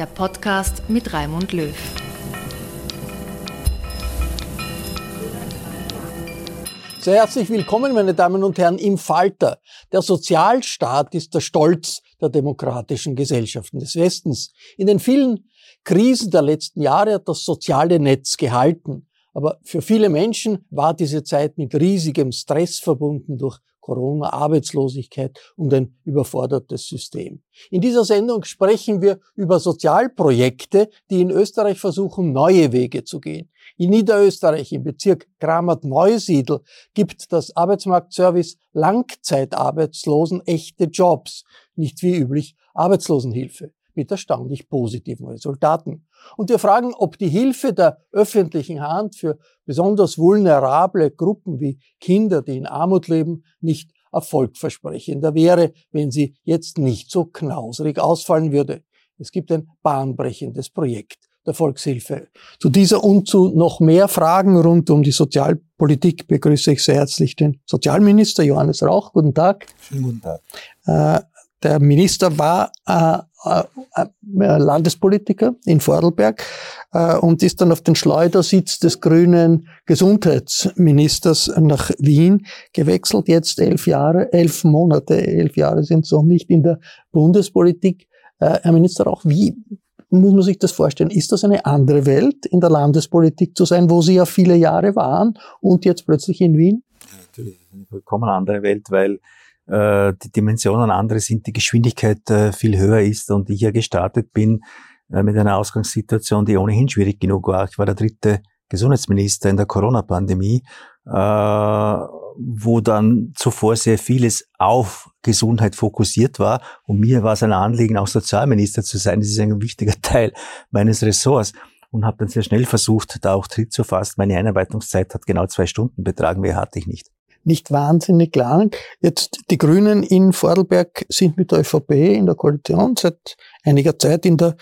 der Podcast mit Raimund Löw. Sehr herzlich willkommen, meine Damen und Herren, im Falter. Der Sozialstaat ist der Stolz der demokratischen Gesellschaften des Westens. In den vielen Krisen der letzten Jahre hat das soziale Netz gehalten. Aber für viele Menschen war diese Zeit mit riesigem Stress verbunden durch Corona, Arbeitslosigkeit und ein überfordertes System. In dieser Sendung sprechen wir über Sozialprojekte, die in Österreich versuchen, neue Wege zu gehen. In Niederösterreich im Bezirk Kramert-Neusiedl gibt das Arbeitsmarktservice Langzeitarbeitslosen echte Jobs, nicht wie üblich Arbeitslosenhilfe mit erstaunlich positiven Resultaten. Und wir fragen, ob die Hilfe der öffentlichen Hand für besonders vulnerable Gruppen wie Kinder, die in Armut leben, nicht erfolgversprechender wäre, wenn sie jetzt nicht so knausrig ausfallen würde. Es gibt ein bahnbrechendes Projekt der Volkshilfe. Zu dieser und zu noch mehr Fragen rund um die Sozialpolitik begrüße ich sehr herzlich den Sozialminister Johannes Rauch. Guten Tag. Schönen guten Tag. Äh, der Minister war äh, Landespolitiker in Vorarlberg äh, und ist dann auf den Schleudersitz des grünen Gesundheitsministers nach Wien gewechselt. Jetzt elf Jahre, elf Monate, elf Jahre sind so nicht in der Bundespolitik. Äh, Herr Minister, auch wie muss man sich das vorstellen? Ist das eine andere Welt, in der Landespolitik zu sein, wo Sie ja viele Jahre waren und jetzt plötzlich in Wien? Ja, natürlich, eine vollkommen andere Welt, weil äh, die Dimensionen andere sind, die Geschwindigkeit äh, viel höher ist und ich ja gestartet bin äh, mit einer Ausgangssituation, die ohnehin schwierig genug war. Ich war der dritte Gesundheitsminister in der Corona-Pandemie, wo dann zuvor sehr vieles auf Gesundheit fokussiert war. Und mir war es ein Anliegen, auch Sozialminister zu sein. Das ist ein wichtiger Teil meines Ressorts. Und habe dann sehr schnell versucht, da auch Tritt zu fassen. Meine Einarbeitungszeit hat genau zwei Stunden betragen, mehr hatte ich nicht nicht wahnsinnig lang. Jetzt die Grünen in Vorarlberg sind mit der ÖVP in der Koalition seit einiger Zeit in der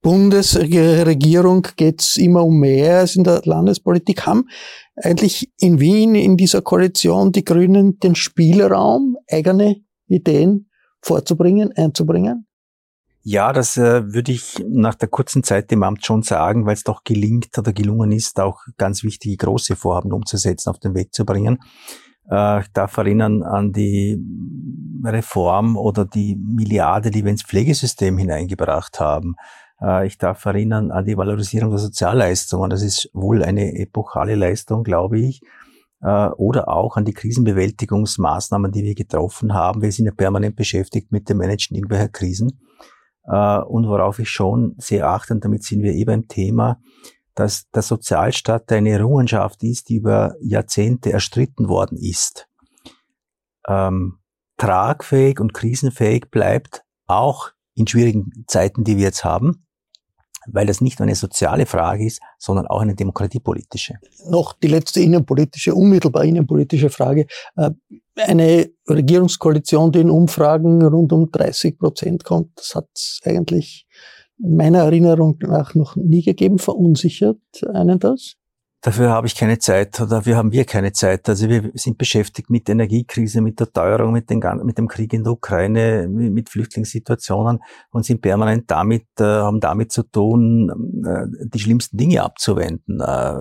Bundesregierung geht es immer um mehr als in der Landespolitik. Haben eigentlich in Wien in dieser Koalition die Grünen den Spielraum, eigene Ideen vorzubringen, einzubringen? Ja, das äh, würde ich nach der kurzen Zeit im Amt schon sagen, weil es doch gelingt oder gelungen ist, auch ganz wichtige große Vorhaben umzusetzen, auf den Weg zu bringen. Äh, ich darf erinnern an die Reform oder die Milliarde, die wir ins Pflegesystem hineingebracht haben. Äh, ich darf erinnern an die Valorisierung der Sozialleistungen. Das ist wohl eine epochale Leistung, glaube ich. Äh, oder auch an die Krisenbewältigungsmaßnahmen, die wir getroffen haben. Wir sind ja permanent beschäftigt mit dem Managen irgendwelcher Krisen. Und worauf ich schon sehr achte, und damit sind wir eh beim Thema, dass der Sozialstaat eine Errungenschaft ist, die über Jahrzehnte erstritten worden ist, ähm, tragfähig und krisenfähig bleibt, auch in schwierigen Zeiten, die wir jetzt haben, weil das nicht nur eine soziale Frage ist, sondern auch eine demokratiepolitische. Noch die letzte innenpolitische, unmittelbar innenpolitische Frage. Äh, eine Regierungskoalition, die in Umfragen rund um 30 Prozent kommt, das hat eigentlich meiner Erinnerung nach noch nie gegeben. Verunsichert einen das? Dafür habe ich keine Zeit dafür haben wir keine Zeit. Also wir sind beschäftigt mit Energiekrise, mit der Teuerung, mit, den, mit dem Krieg in der Ukraine, mit Flüchtlingssituationen und sind permanent damit, äh, haben damit zu tun, äh, die schlimmsten Dinge abzuwenden äh,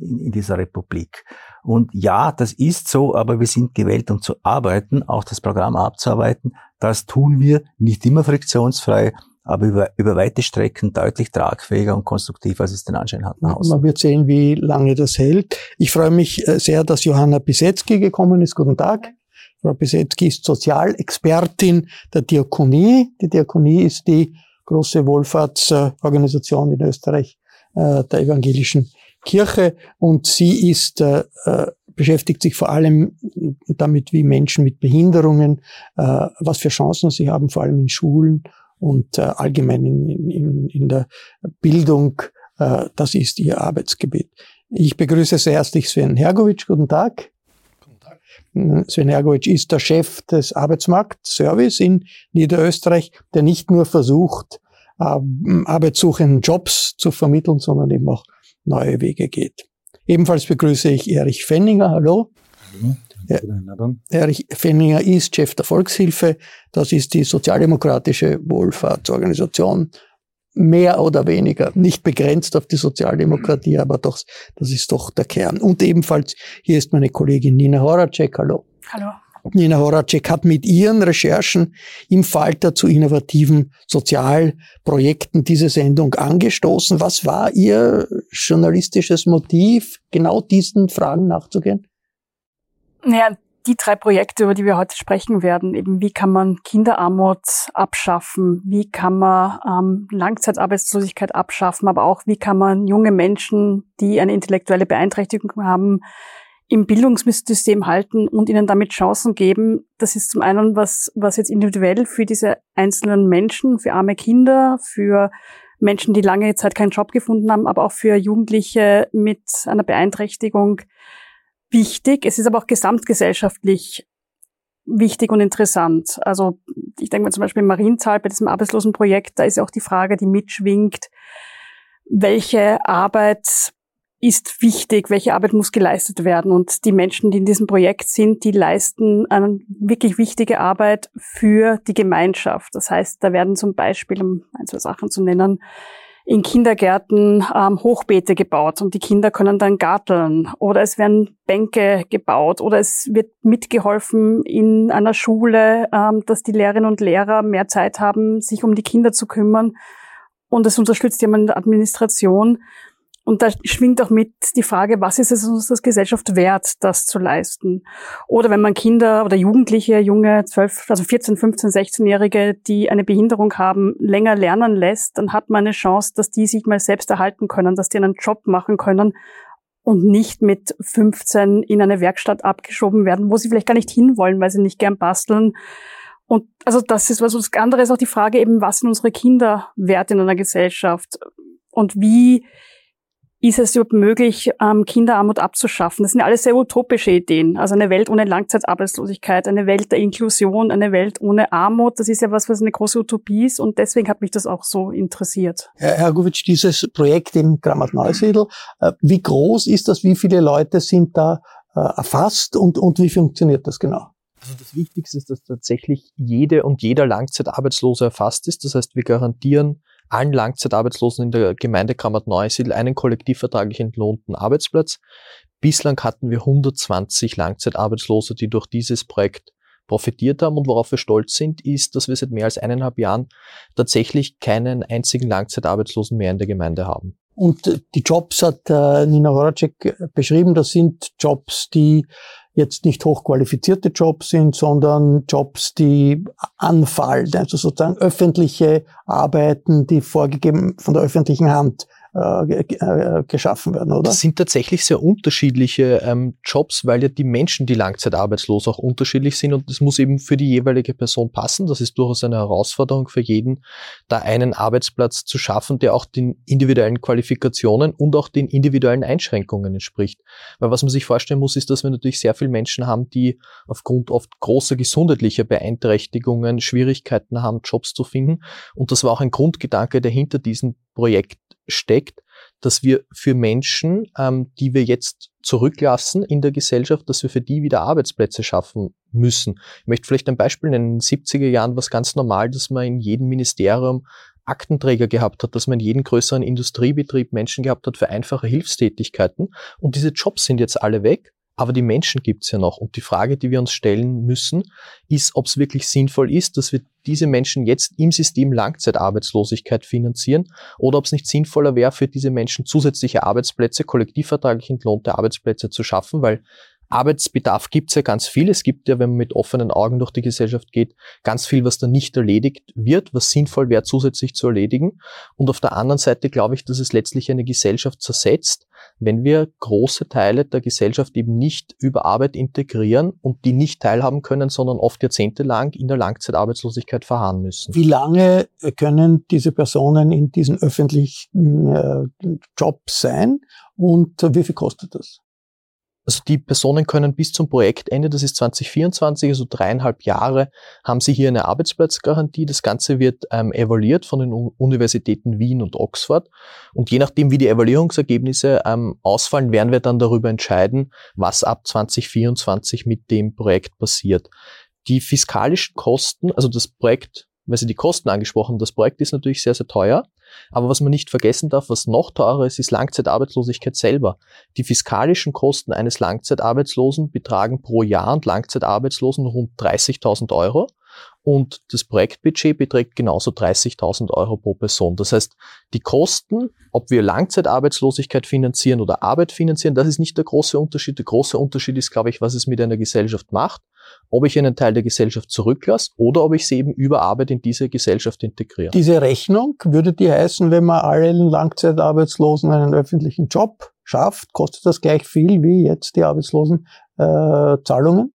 in dieser Republik. Und ja, das ist so, aber wir sind gewählt, um zu arbeiten, auch das Programm abzuarbeiten. Das tun wir nicht immer friktionsfrei, aber über, über weite Strecken deutlich tragfähiger und konstruktiver, als es den Anschein hat. Man wird sehen, wie lange das hält. Ich freue mich äh, sehr, dass Johanna Pisetzky gekommen ist. Guten Tag. Frau Pisetzky ist Sozialexpertin der Diakonie. Die Diakonie ist die große Wohlfahrtsorganisation in Österreich äh, der evangelischen Kirche und sie ist äh, beschäftigt sich vor allem damit, wie Menschen mit Behinderungen, was für Chancen sie haben, vor allem in Schulen und äh, allgemein in, in, in der Bildung. Äh, das ist ihr Arbeitsgebiet. Ich begrüße sehr herzlich Sven Hergovic. Guten Tag. Guten Tag. Sven Hergovic ist der Chef des Arbeitsmarktservice in Niederösterreich, der nicht nur versucht, äh, arbeitssuchenden Jobs zu vermitteln, sondern eben auch neue Wege geht. Ebenfalls begrüße ich Erich Fenninger. Hallo. Hallo. Erich Fenninger ist Chef der Volkshilfe. Das ist die sozialdemokratische Wohlfahrtsorganisation. Mehr oder weniger, nicht begrenzt auf die Sozialdemokratie, aber doch, das ist doch der Kern. Und ebenfalls, hier ist meine Kollegin Nina Horacek. Hallo. Hallo. Nina Horacek hat mit ihren Recherchen im Falter zu innovativen Sozialprojekten diese Sendung angestoßen. Was war Ihr journalistisches Motiv, genau diesen Fragen nachzugehen? Naja, die drei Projekte, über die wir heute sprechen werden, eben wie kann man Kinderarmut abschaffen, wie kann man ähm, Langzeitarbeitslosigkeit abschaffen, aber auch wie kann man junge Menschen, die eine intellektuelle Beeinträchtigung haben, im Bildungssystem halten und ihnen damit Chancen geben. Das ist zum einen was, was jetzt individuell für diese einzelnen Menschen, für arme Kinder, für Menschen, die lange Zeit keinen Job gefunden haben, aber auch für Jugendliche mit einer Beeinträchtigung wichtig. Es ist aber auch gesamtgesellschaftlich wichtig und interessant. Also ich denke mal zum Beispiel im Marienthal bei diesem Arbeitslosenprojekt, da ist ja auch die Frage, die mitschwingt, welche Arbeit ist wichtig, welche Arbeit muss geleistet werden. Und die Menschen, die in diesem Projekt sind, die leisten eine wirklich wichtige Arbeit für die Gemeinschaft. Das heißt, da werden zum Beispiel, um ein, zwei Sachen zu nennen, in Kindergärten ähm, Hochbeete gebaut und die Kinder können dann garteln oder es werden Bänke gebaut oder es wird mitgeholfen in einer Schule, ähm, dass die Lehrerinnen und Lehrer mehr Zeit haben, sich um die Kinder zu kümmern und es unterstützt jemand in der Administration. Und da schwingt auch mit die Frage, was ist es uns als Gesellschaft wert, das zu leisten? Oder wenn man Kinder oder Jugendliche, junge 12, also 14, 15, 16-Jährige, die eine Behinderung haben, länger lernen lässt, dann hat man eine Chance, dass die sich mal selbst erhalten können, dass die einen Job machen können und nicht mit 15 in eine Werkstatt abgeschoben werden, wo sie vielleicht gar nicht hinwollen, weil sie nicht gern basteln. Und also das ist was. Und das andere ist auch die Frage eben, was sind unsere Kinder wert in einer Gesellschaft? Und wie ist es überhaupt möglich, ähm, Kinderarmut abzuschaffen? Das sind ja alles sehr utopische Ideen. Also eine Welt ohne Langzeitarbeitslosigkeit, eine Welt der Inklusion, eine Welt ohne Armut. Das ist ja was, was eine große Utopie ist. Und deswegen hat mich das auch so interessiert. Herr Hergovic, dieses Projekt in Grammat-Neusiedl, äh, wie groß ist das? Wie viele Leute sind da äh, erfasst? Und, und wie funktioniert das genau? Also das Wichtigste ist, dass tatsächlich jede und jeder Langzeitarbeitslose erfasst ist. Das heißt, wir garantieren allen Langzeitarbeitslosen in der Gemeinde Kramat-Neusiedl einen kollektivvertraglich entlohnten Arbeitsplatz. Bislang hatten wir 120 Langzeitarbeitslose, die durch dieses Projekt profitiert haben und worauf wir stolz sind, ist, dass wir seit mehr als eineinhalb Jahren tatsächlich keinen einzigen Langzeitarbeitslosen mehr in der Gemeinde haben. Und die Jobs hat äh, Nina Horacek beschrieben, das sind Jobs, die jetzt nicht hochqualifizierte Jobs sind, sondern Jobs, die anfallen, also sozusagen öffentliche Arbeiten, die vorgegeben von der öffentlichen Hand äh, äh, geschaffen werden, oder? Das sind tatsächlich sehr unterschiedliche ähm, Jobs, weil ja die Menschen, die langzeitarbeitslos auch unterschiedlich sind und das muss eben für die jeweilige Person passen. Das ist durchaus eine Herausforderung für jeden, da einen Arbeitsplatz zu schaffen, der auch den individuellen Qualifikationen und auch den individuellen Einschränkungen entspricht. Weil was man sich vorstellen muss, ist, dass wir natürlich sehr viele Menschen haben, die aufgrund oft großer gesundheitlicher Beeinträchtigungen Schwierigkeiten haben, Jobs zu finden. Und das war auch ein Grundgedanke, der hinter diesem Projekt steckt, dass wir für Menschen, ähm, die wir jetzt zurücklassen in der Gesellschaft, dass wir für die wieder Arbeitsplätze schaffen müssen. Ich möchte vielleicht ein Beispiel nennen. In den 70er Jahren war es ganz normal, dass man in jedem Ministerium Aktenträger gehabt hat, dass man in jedem größeren Industriebetrieb Menschen gehabt hat für einfache Hilfstätigkeiten. Und diese Jobs sind jetzt alle weg. Aber die Menschen gibt's ja noch. Und die Frage, die wir uns stellen müssen, ist, ob es wirklich sinnvoll ist, dass wir diese Menschen jetzt im System Langzeitarbeitslosigkeit finanzieren oder ob es nicht sinnvoller wäre, für diese Menschen zusätzliche Arbeitsplätze, kollektivvertraglich entlohnte Arbeitsplätze zu schaffen, weil Arbeitsbedarf gibt's ja ganz viel. Es gibt ja, wenn man mit offenen Augen durch die Gesellschaft geht, ganz viel, was da nicht erledigt wird, was sinnvoll wäre, zusätzlich zu erledigen. Und auf der anderen Seite glaube ich, dass es letztlich eine Gesellschaft zersetzt, wenn wir große Teile der Gesellschaft eben nicht über Arbeit integrieren und die nicht teilhaben können, sondern oft jahrzehntelang in der Langzeitarbeitslosigkeit verharren müssen. Wie lange können diese Personen in diesen öffentlichen äh, Jobs sein und wie viel kostet das? Also die Personen können bis zum Projektende, das ist 2024, also dreieinhalb Jahre, haben sie hier eine Arbeitsplatzgarantie. Das Ganze wird ähm, evaluiert von den Universitäten Wien und Oxford. Und je nachdem, wie die Evaluierungsergebnisse ähm, ausfallen, werden wir dann darüber entscheiden, was ab 2024 mit dem Projekt passiert. Die fiskalischen Kosten, also das Projekt, weil Sie die Kosten angesprochen, das Projekt ist natürlich sehr, sehr teuer. Aber was man nicht vergessen darf, was noch teurer ist, ist Langzeitarbeitslosigkeit selber. Die fiskalischen Kosten eines Langzeitarbeitslosen betragen pro Jahr und Langzeitarbeitslosen rund 30.000 Euro. Und das Projektbudget beträgt genauso 30.000 Euro pro Person. Das heißt, die Kosten, ob wir Langzeitarbeitslosigkeit finanzieren oder Arbeit finanzieren, das ist nicht der große Unterschied. Der große Unterschied ist, glaube ich, was es mit einer Gesellschaft macht ob ich einen Teil der Gesellschaft zurücklasse oder ob ich sie eben über Arbeit in diese Gesellschaft integriere. Diese Rechnung würde die heißen, wenn man allen Langzeitarbeitslosen einen öffentlichen Job schafft, kostet das gleich viel wie jetzt die Arbeitslosenzahlungen? Äh,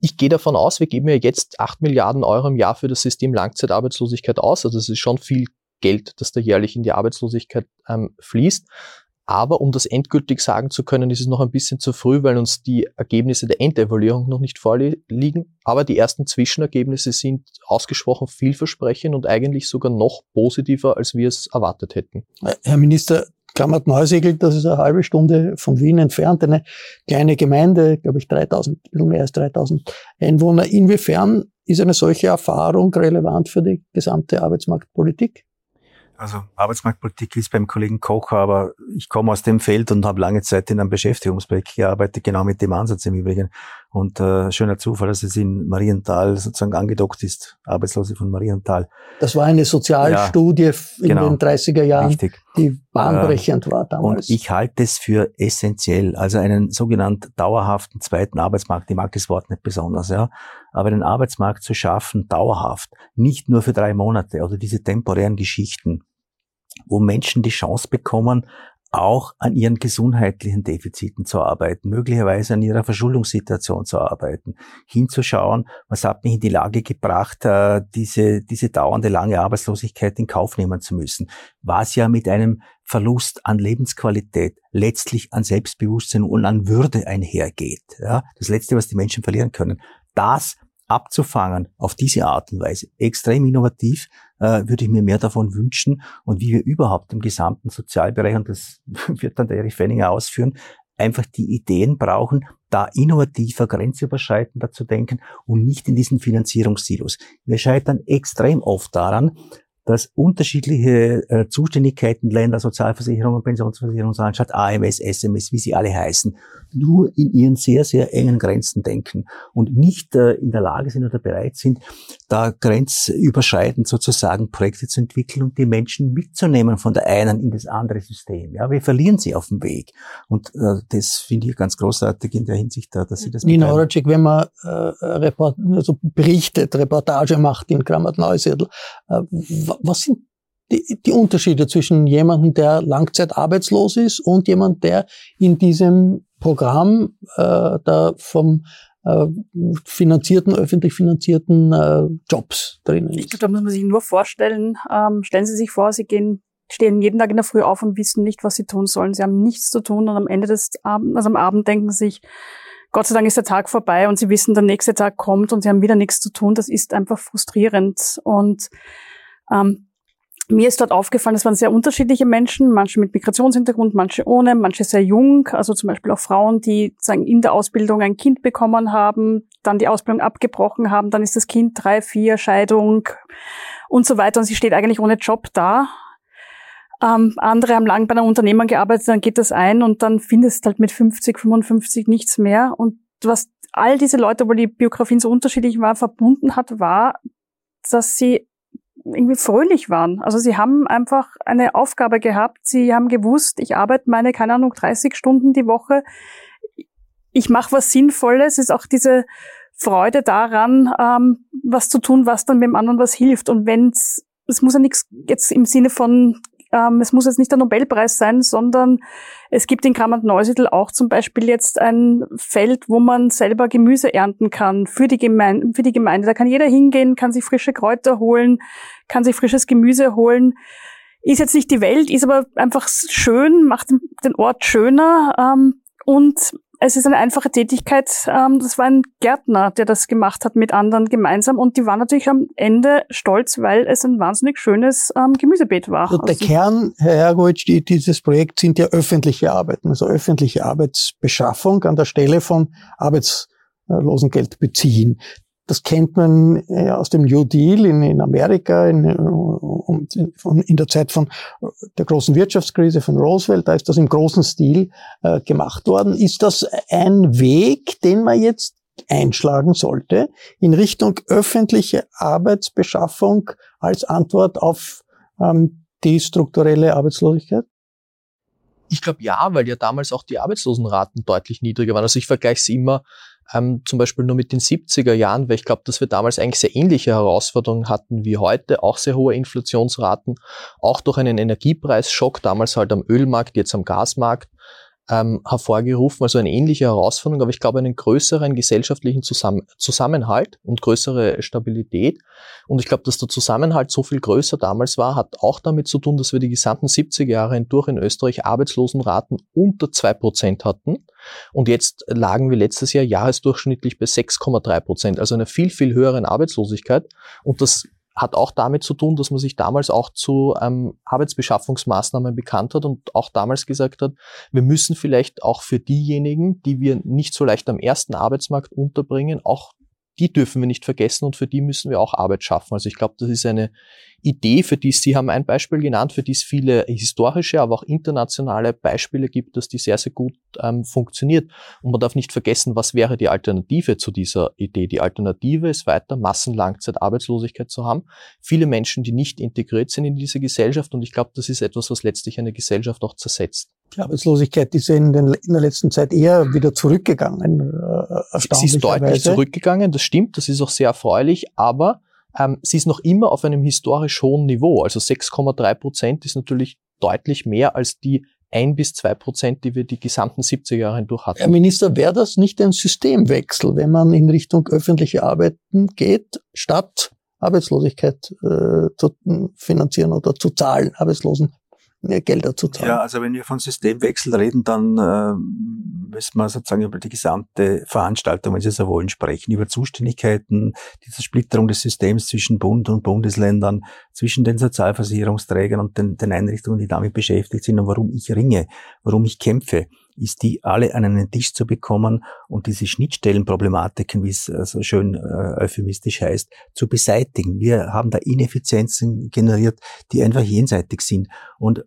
ich gehe davon aus, wir geben ja jetzt 8 Milliarden Euro im Jahr für das System Langzeitarbeitslosigkeit aus. Also das ist schon viel Geld, das da jährlich in die Arbeitslosigkeit ähm, fließt. Aber um das endgültig sagen zu können, ist es noch ein bisschen zu früh, weil uns die Ergebnisse der Endevaluierung noch nicht vorliegen. Aber die ersten Zwischenergebnisse sind ausgesprochen vielversprechend und eigentlich sogar noch positiver, als wir es erwartet hätten. Herr Minister, Klammert Neusegel, das ist eine halbe Stunde von Wien entfernt, eine kleine Gemeinde, glaube ich 3000, ein bisschen mehr als 3000 Einwohner. Inwiefern ist eine solche Erfahrung relevant für die gesamte Arbeitsmarktpolitik? Also Arbeitsmarktpolitik ist beim Kollegen Kocher, aber ich komme aus dem Feld und habe lange Zeit in einem Beschäftigungsprojekt gearbeitet, genau mit dem Ansatz im Übrigen. Und äh, schöner Zufall, dass es in Marienthal sozusagen angedockt ist, Arbeitslose von Marienthal. Das war eine Sozialstudie ja, in genau, den 30er Jahren, richtig. die bahnbrechend äh, war damals. Und ich halte es für essentiell, also einen sogenannten dauerhaften zweiten Arbeitsmarkt, ich mag das Wort nicht besonders, ja, aber einen Arbeitsmarkt zu schaffen, dauerhaft, nicht nur für drei Monate oder diese temporären Geschichten, wo Menschen die Chance bekommen, auch an ihren gesundheitlichen Defiziten zu arbeiten, möglicherweise an ihrer Verschuldungssituation zu arbeiten, hinzuschauen, was hat mich in die Lage gebracht, äh, diese, diese dauernde lange Arbeitslosigkeit in Kauf nehmen zu müssen, was ja mit einem Verlust an Lebensqualität, letztlich an Selbstbewusstsein und an Würde einhergeht. Ja, das Letzte, was die Menschen verlieren können. Das abzufangen auf diese Art und Weise. Extrem innovativ äh, würde ich mir mehr davon wünschen und wie wir überhaupt im gesamten Sozialbereich, und das wird dann der Erich Fenninger ausführen, einfach die Ideen brauchen, da innovativer, grenzüberschreitender zu denken und nicht in diesen Finanzierungssilos. Wir scheitern extrem oft daran, dass unterschiedliche äh, Zuständigkeiten, Länder, Sozialversicherungen, Pensionsversicherungsanstalt, AMS, SMS, wie sie alle heißen, nur in ihren sehr, sehr engen Grenzen denken und nicht äh, in der Lage sind oder bereit sind, da grenzüberschreitend sozusagen Projekte zu entwickeln und die Menschen mitzunehmen von der einen in das andere System. Ja, wir verlieren sie auf dem Weg. Und äh, das finde ich ganz großartig in der Hinsicht, da, dass sie das Nina Horacek, wenn man äh, Report, also berichtet, Reportage macht in Kramat Neusiedl, äh, was sind die, die Unterschiede zwischen jemandem, der langzeitarbeitslos ist und jemand, der in diesem Programm äh, da vom äh, finanzierten, öffentlich finanzierten äh, Jobs drinnen ist. Ich glaube, da muss man sich nur vorstellen, ähm, stellen Sie sich vor, Sie gehen stehen jeden Tag in der Früh auf und wissen nicht, was sie tun sollen. Sie haben nichts zu tun und am Ende des Abends, also am Abend denken sie sich, Gott sei Dank ist der Tag vorbei und sie wissen, der nächste Tag kommt und sie haben wieder nichts zu tun. Das ist einfach frustrierend. Und ähm, mir ist dort aufgefallen, es waren sehr unterschiedliche Menschen, manche mit Migrationshintergrund, manche ohne, manche sehr jung, also zum Beispiel auch Frauen, die sagen, in der Ausbildung ein Kind bekommen haben, dann die Ausbildung abgebrochen haben, dann ist das Kind drei, vier, Scheidung und so weiter und sie steht eigentlich ohne Job da. Ähm, andere haben lang bei einer Unternehmung gearbeitet, dann geht das ein und dann findest halt mit 50, 55 nichts mehr. Und was all diese Leute, wo die Biografien so unterschiedlich waren, verbunden hat, war, dass sie irgendwie fröhlich waren. Also sie haben einfach eine Aufgabe gehabt. Sie haben gewusst, ich arbeite meine, keine Ahnung, 30 Stunden die Woche. Ich mache was Sinnvolles. Es ist auch diese Freude daran, ähm, was zu tun, was dann dem anderen was hilft. Und wenn's, es muss ja nichts jetzt im Sinne von ähm, es muss jetzt nicht der Nobelpreis sein, sondern es gibt in Krammert-Neusiedl auch zum Beispiel jetzt ein Feld, wo man selber Gemüse ernten kann für die, Gemeinde, für die Gemeinde. Da kann jeder hingehen, kann sich frische Kräuter holen, kann sich frisches Gemüse holen. Ist jetzt nicht die Welt, ist aber einfach schön, macht den Ort schöner ähm, und es ist eine einfache Tätigkeit. Ähm, das war ein Gärtner, der das gemacht hat mit anderen gemeinsam. Und die waren natürlich am Ende stolz, weil es ein wahnsinnig schönes ähm, Gemüsebeet war. Also der also Kern, Herr Hergovic, dieses Projekt sind ja öffentliche Arbeiten, also öffentliche Arbeitsbeschaffung an der Stelle von Arbeitslosengeld beziehen. Das kennt man äh, aus dem New Deal in, in Amerika in, und in der Zeit von der großen Wirtschaftskrise von Roosevelt. Da ist das im großen Stil äh, gemacht worden. Ist das ein Weg, den man jetzt einschlagen sollte in Richtung öffentliche Arbeitsbeschaffung als Antwort auf ähm, die strukturelle Arbeitslosigkeit? Ich glaube ja, weil ja damals auch die Arbeitslosenraten deutlich niedriger waren. Also ich vergleiche es immer ähm, zum Beispiel nur mit den 70er Jahren, weil ich glaube, dass wir damals eigentlich sehr ähnliche Herausforderungen hatten wie heute, auch sehr hohe Inflationsraten, auch durch einen Energiepreisschock, damals halt am Ölmarkt, jetzt am Gasmarkt, ähm, hervorgerufen, also eine ähnliche Herausforderung, aber ich glaube einen größeren gesellschaftlichen Zusammen Zusammenhalt und größere Stabilität. Und ich glaube, dass der Zusammenhalt so viel größer damals war, hat auch damit zu tun, dass wir die gesamten 70 Jahre hindurch in Österreich Arbeitslosenraten unter zwei Prozent hatten. Und jetzt lagen wir letztes Jahr jahresdurchschnittlich bei 6,3 Prozent, also einer viel, viel höheren Arbeitslosigkeit. Und das hat auch damit zu tun, dass man sich damals auch zu ähm, Arbeitsbeschaffungsmaßnahmen bekannt hat und auch damals gesagt hat, wir müssen vielleicht auch für diejenigen, die wir nicht so leicht am ersten Arbeitsmarkt unterbringen, auch die dürfen wir nicht vergessen und für die müssen wir auch Arbeit schaffen. Also ich glaube, das ist eine Idee, für die Sie haben ein Beispiel genannt, für die es viele historische, aber auch internationale Beispiele gibt, dass die sehr, sehr gut ähm, funktioniert. Und man darf nicht vergessen, was wäre die Alternative zu dieser Idee. Die Alternative ist weiter Massenlangzeitarbeitslosigkeit zu haben. Viele Menschen, die nicht integriert sind in diese Gesellschaft und ich glaube, das ist etwas, was letztlich eine Gesellschaft auch zersetzt. Die Arbeitslosigkeit ist ja in, den, in der letzten Zeit eher wieder zurückgegangen. Äh, sie ist deutlich zurückgegangen, das stimmt, das ist auch sehr erfreulich, aber ähm, sie ist noch immer auf einem historisch hohen Niveau. Also 6,3 Prozent ist natürlich deutlich mehr als die ein bis zwei Prozent, die wir die gesamten 70 Jahre hindurch hatten. Herr Minister, wäre das nicht ein Systemwechsel, wenn man in Richtung öffentliche Arbeiten geht, statt Arbeitslosigkeit äh, zu finanzieren oder zu zahlen, Arbeitslosen Gelder zu zahlen. Ja, also wenn wir von Systemwechsel reden, dann äh, müssen wir sozusagen über die gesamte Veranstaltung, wenn Sie so wollen, sprechen, über Zuständigkeiten, die Zersplitterung des Systems zwischen Bund und Bundesländern, zwischen den Sozialversicherungsträgern und den, den Einrichtungen, die damit beschäftigt sind und warum ich ringe, warum ich kämpfe ist die alle an einen Tisch zu bekommen und diese Schnittstellenproblematiken, wie es äh, so schön äh, euphemistisch heißt, zu beseitigen. Wir haben da Ineffizienzen generiert, die einfach jenseitig sind. Und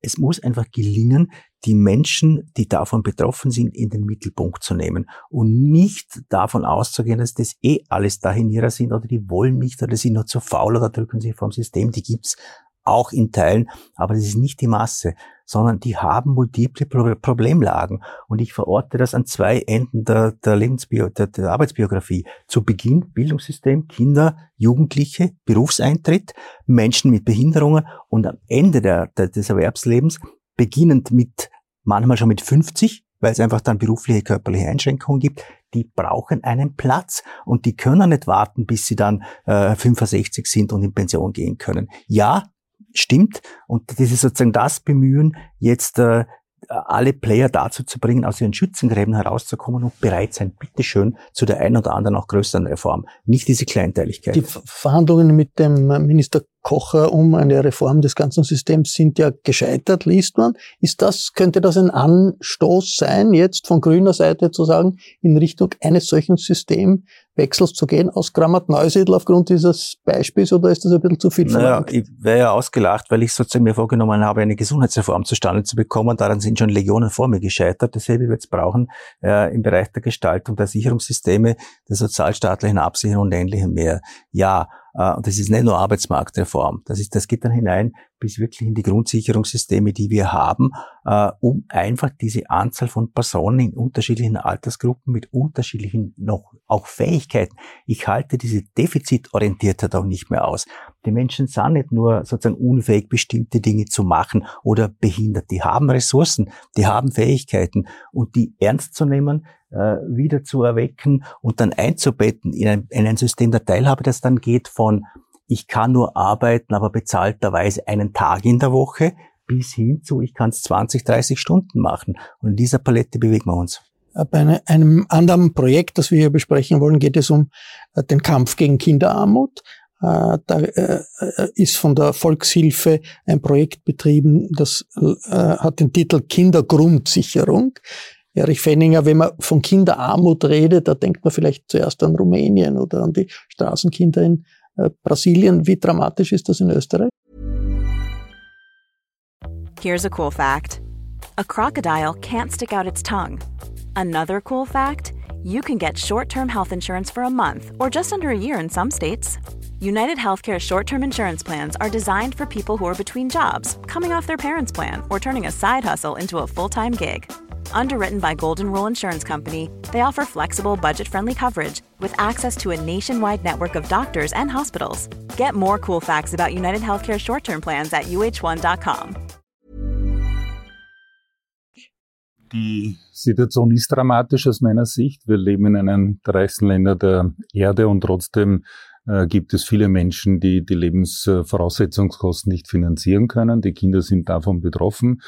es muss einfach gelingen, die Menschen, die davon betroffen sind, in den Mittelpunkt zu nehmen und nicht davon auszugehen, dass das eh alles Dahinierer sind oder die wollen nicht oder sind nur zu faul oder drücken sich vom System, die gibt's auch in Teilen, aber das ist nicht die Masse, sondern die haben multiple Problemlagen. Und ich verorte das an zwei Enden der, der, Lebensbio der, der Arbeitsbiografie. Zu Beginn Bildungssystem, Kinder, Jugendliche, Berufseintritt, Menschen mit Behinderungen und am Ende der, der, des Erwerbslebens, beginnend mit manchmal schon mit 50, weil es einfach dann berufliche, körperliche Einschränkungen gibt, die brauchen einen Platz und die können nicht warten, bis sie dann äh, 65 sind und in Pension gehen können. Ja, stimmt. Und das ist sozusagen das Bemühen, jetzt äh, alle Player dazu zu bringen, aus ihren Schützengräben herauszukommen und bereit sein, bitteschön, zu der einen oder anderen auch größeren Reform. Nicht diese Kleinteiligkeit. Die Verhandlungen mit dem Minister Kocher um eine Reform des ganzen Systems sind ja gescheitert, liest man. Ist das, könnte das ein Anstoß sein, jetzt von grüner Seite zu sagen, in Richtung eines solchen Systemwechsels zu gehen aus Grammat Neusiedl aufgrund dieses Beispiels oder ist das ein bisschen zu viel verlangt? Naja, ich wäre ja ausgelacht, weil ich sozusagen mir vorgenommen habe, eine Gesundheitsreform zustande zu bekommen. Daran sind schon Legionen vor mir gescheitert. Dasselbe wird es brauchen äh, im Bereich der Gestaltung der Sicherungssysteme, der sozialstaatlichen Absicherung und ähnlichem mehr. Ja, und das ist nicht nur Arbeitsmarktreform. Das ist, das geht dann hinein bis wirklich in die Grundsicherungssysteme, die wir haben, äh, um einfach diese Anzahl von Personen in unterschiedlichen Altersgruppen mit unterschiedlichen noch auch Fähigkeiten. Ich halte diese Defizitorientiertheit auch nicht mehr aus. Die Menschen sind nicht nur sozusagen unfähig, bestimmte Dinge zu machen oder behindert. Die haben Ressourcen, die haben Fähigkeiten und die ernst zu nehmen, äh, wieder zu erwecken und dann einzubetten in ein, in ein System der Teilhabe, das dann geht von ich kann nur arbeiten, aber bezahlterweise einen Tag in der Woche, bis hin zu ich kann es 20, 30 Stunden machen. Und in dieser Palette bewegen wir uns. Äh, bei einem anderen Projekt, das wir hier besprechen wollen, geht es um äh, den Kampf gegen Kinderarmut. Da ist von der Volkshilfe ein Projekt betrieben, das hat den Titel Kindergrundsicherung. Erich Fenninger, wenn man von Kinderarmut redet, da denkt man vielleicht zuerst an Rumänien oder an die Straßenkinder in äh, Brasilien. Wie dramatisch ist das in Österreich? Here's a cool fact. A crocodile can't stick out its tongue. Another cool fact, you can get short-term health insurance for a month or just under a year in some states. United Healthcare short term insurance plans are designed for people who are between jobs, coming off their parents' plan, or turning a side hustle into a full time gig. Underwritten by Golden Rule Insurance Company, they offer flexible, budget friendly coverage with access to a nationwide network of doctors and hospitals. Get more cool facts about United Healthcare short term plans at uh1.com. Die Situation ist dramatisch aus meiner Sicht. Wir leben in einem der reichsten Länder der Erde und trotzdem äh, gibt es viele Menschen, die die Lebensvoraussetzungskosten nicht finanzieren können. Die Kinder sind davon betroffen.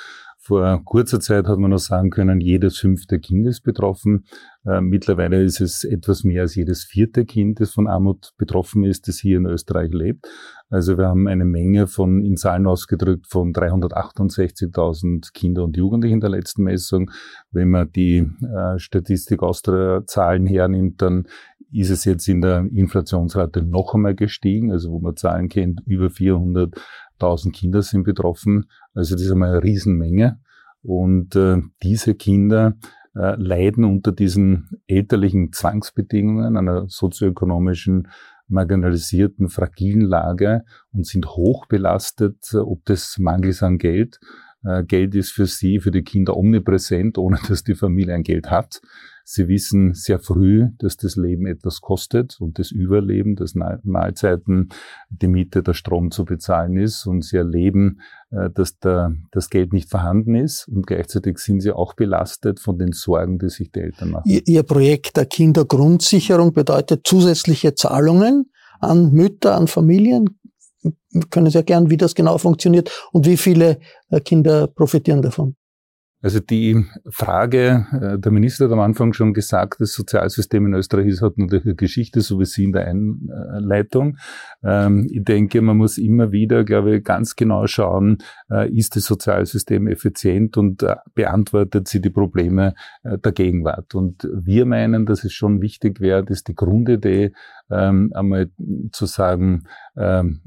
Vor kurzer Zeit hat man noch sagen können, jedes fünfte Kind ist betroffen. Äh, mittlerweile ist es etwas mehr als jedes vierte Kind, das von Armut betroffen ist, das hier in Österreich lebt. Also wir haben eine Menge von, in Zahlen ausgedrückt, von 368.000 Kinder und Jugendlichen in der letzten Messung. Wenn man die äh, Statistik Austria-Zahlen hernimmt, dann ist es jetzt in der Inflationsrate noch einmal gestiegen, also wo man Zahlen kennt, über 400 1000 Kinder sind betroffen. Also das ist einmal eine Riesenmenge. Und äh, diese Kinder äh, leiden unter diesen elterlichen Zwangsbedingungen, einer sozioökonomischen, marginalisierten, fragilen Lage und sind hoch belastet, ob des Mangels an Geld. Äh, Geld ist für sie, für die Kinder omnipräsent, ohne dass die Familie ein Geld hat. Sie wissen sehr früh, dass das Leben etwas kostet und das Überleben, dass Mahlzeiten, die Miete, der Strom zu bezahlen ist und sie erleben, äh, dass da das Geld nicht vorhanden ist und gleichzeitig sind sie auch belastet von den Sorgen, die sich die Eltern machen. Ihr Projekt der Kindergrundsicherung bedeutet zusätzliche Zahlungen an Mütter, an Familien. Wir können sehr gern, wie das genau funktioniert und wie viele äh, Kinder profitieren davon. Also die Frage, äh, der Minister hat am Anfang schon gesagt, das Sozialsystem in Österreich hat natürlich eine Geschichte, so wie Sie in der Einleitung. Ähm, ich denke, man muss immer wieder, glaube ich, ganz genau schauen, äh, ist das Sozialsystem effizient und äh, beantwortet sie die Probleme der Gegenwart. Und wir meinen, dass es schon wichtig wäre, dass die Grundidee ähm, einmal zu sagen, ähm,